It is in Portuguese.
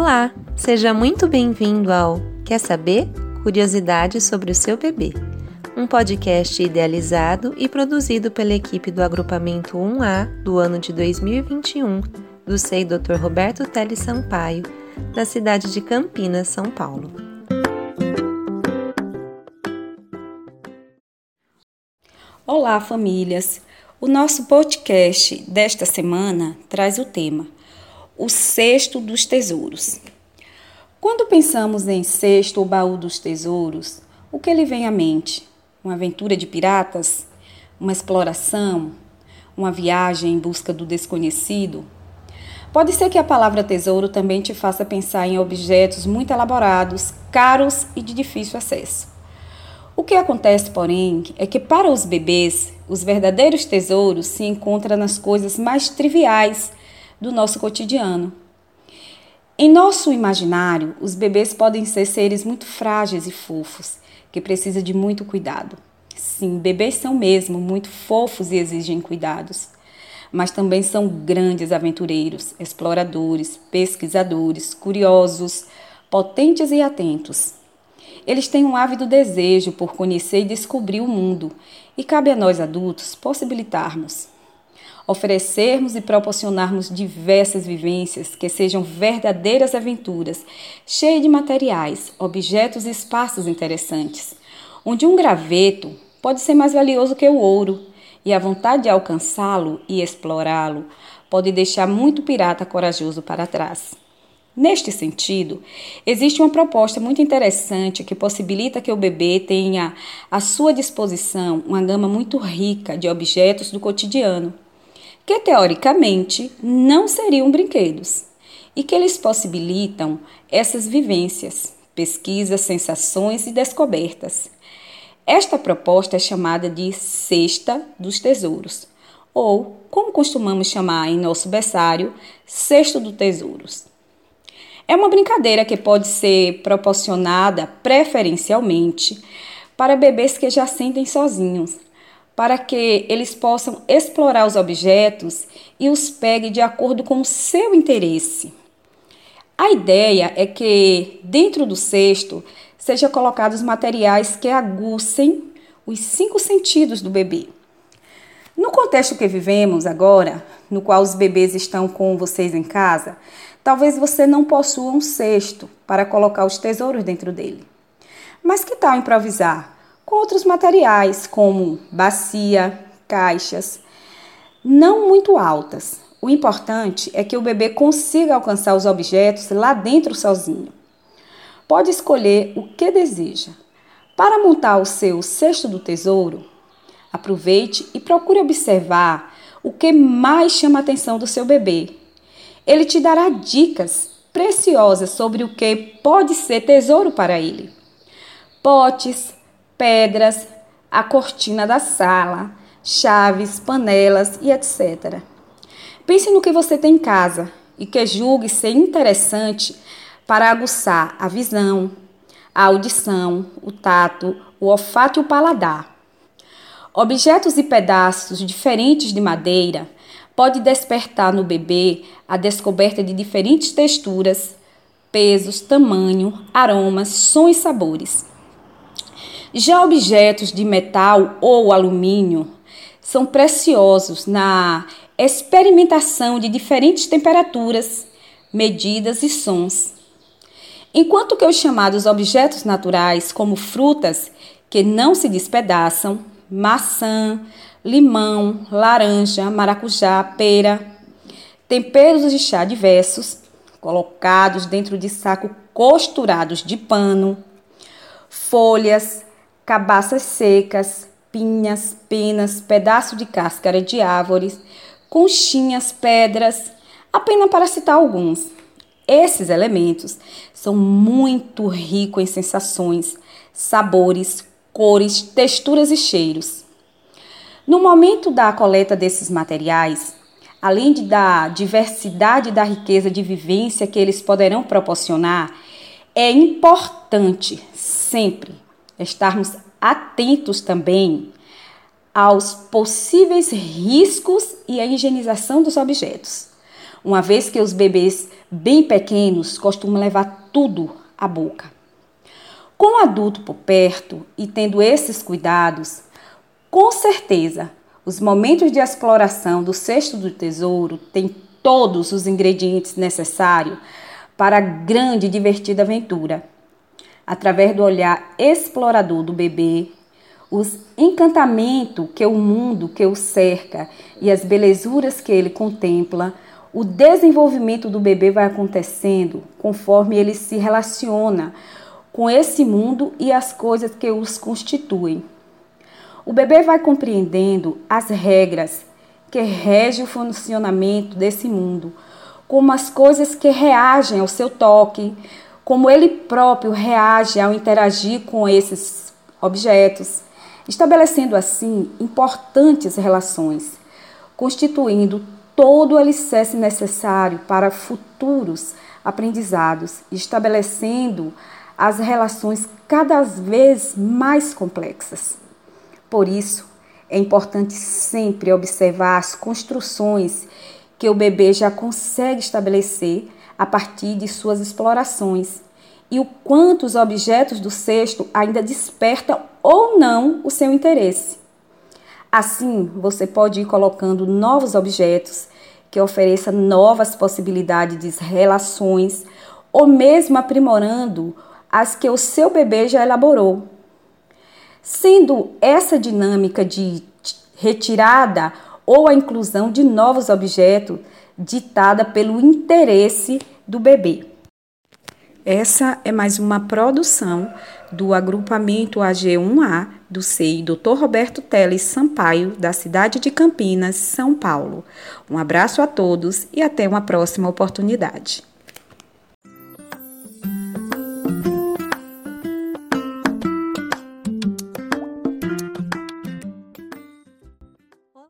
Olá, seja muito bem-vindo ao Quer saber? Curiosidades sobre o seu bebê. Um podcast idealizado e produzido pela equipe do agrupamento 1A do ano de 2021 do SEI Dr. Roberto Teles Sampaio, da cidade de Campinas, São Paulo. Olá, famílias! O nosso podcast desta semana traz o tema o cesto dos tesouros. Quando pensamos em cesto ou baú dos tesouros, o que lhe vem à mente? Uma aventura de piratas? Uma exploração? Uma viagem em busca do desconhecido? Pode ser que a palavra tesouro também te faça pensar em objetos muito elaborados, caros e de difícil acesso. O que acontece, porém, é que para os bebês, os verdadeiros tesouros se encontram nas coisas mais triviais do nosso cotidiano. Em nosso imaginário, os bebês podem ser seres muito frágeis e fofos, que precisam de muito cuidado. Sim, bebês são mesmo muito fofos e exigem cuidados. Mas também são grandes aventureiros, exploradores, pesquisadores, curiosos, potentes e atentos. Eles têm um ávido desejo por conhecer e descobrir o mundo, e cabe a nós adultos possibilitarmos oferecermos e proporcionarmos diversas vivências que sejam verdadeiras aventuras, cheias de materiais, objetos e espaços interessantes, onde um graveto pode ser mais valioso que o ouro, e a vontade de alcançá-lo e explorá-lo pode deixar muito pirata corajoso para trás. Neste sentido, existe uma proposta muito interessante que possibilita que o bebê tenha à sua disposição uma gama muito rica de objetos do cotidiano que teoricamente não seriam brinquedos e que eles possibilitam essas vivências, pesquisas, sensações e descobertas. Esta proposta é chamada de Cesta dos Tesouros, ou, como costumamos chamar em nosso berçário, Cesto dos Tesouros. É uma brincadeira que pode ser proporcionada preferencialmente para bebês que já sentem sozinhos, para que eles possam explorar os objetos e os pegue de acordo com o seu interesse. A ideia é que dentro do cesto sejam colocados materiais que aguçem os cinco sentidos do bebê. No contexto que vivemos agora, no qual os bebês estão com vocês em casa, talvez você não possua um cesto para colocar os tesouros dentro dele. Mas que tal improvisar? Com outros materiais, como bacia, caixas, não muito altas. O importante é que o bebê consiga alcançar os objetos lá dentro sozinho. Pode escolher o que deseja. Para montar o seu cesto do tesouro, aproveite e procure observar o que mais chama a atenção do seu bebê. Ele te dará dicas preciosas sobre o que pode ser tesouro para ele. Potes, pedras, a cortina da sala, chaves, panelas e etc. Pense no que você tem em casa e que julgue ser interessante para aguçar a visão, a audição, o tato, o olfato e o paladar. Objetos e pedaços diferentes de madeira pode despertar no bebê a descoberta de diferentes texturas, pesos, tamanho, aromas, sons e sabores. Já objetos de metal ou alumínio são preciosos na experimentação de diferentes temperaturas, medidas e sons. Enquanto que os chamados objetos naturais, como frutas que não se despedaçam, maçã, limão, laranja, maracujá, pera, temperos de chá diversos, colocados dentro de saco costurados de pano, folhas, cabaças secas, pinhas, penas, pedaço de cáscara de árvores, conchinhas, pedras, apenas para citar alguns. Esses elementos são muito ricos em sensações, sabores, cores, texturas e cheiros. No momento da coleta desses materiais, além de da diversidade e da riqueza de vivência que eles poderão proporcionar, é importante sempre estarmos atentos também aos possíveis riscos e à higienização dos objetos, uma vez que os bebês bem pequenos costumam levar tudo à boca. Com o adulto por perto e tendo esses cuidados, com certeza os momentos de exploração do cesto do tesouro têm todos os ingredientes necessários para a grande e divertida aventura. Através do olhar explorador do bebê, os encantamentos que o mundo que o cerca e as belezuras que ele contempla, o desenvolvimento do bebê vai acontecendo conforme ele se relaciona com esse mundo e as coisas que os constituem. O bebê vai compreendendo as regras que regem o funcionamento desse mundo, como as coisas que reagem ao seu toque, como ele próprio reage ao interagir com esses objetos, estabelecendo assim importantes relações, constituindo todo o alicerce necessário para futuros aprendizados, estabelecendo as relações cada vez mais complexas. Por isso, é importante sempre observar as construções que o bebê já consegue estabelecer a partir de suas explorações e o quanto os objetos do cesto ainda despertam ou não o seu interesse. Assim, você pode ir colocando novos objetos que ofereçam novas possibilidades de relações ou mesmo aprimorando as que o seu bebê já elaborou. Sendo essa dinâmica de retirada ou a inclusão de novos objetos ditada pelo interesse do bebê. Essa é mais uma produção do agrupamento AG1A do CEI Dr. Roberto Teles Sampaio, da cidade de Campinas, São Paulo. Um abraço a todos e até uma próxima oportunidade.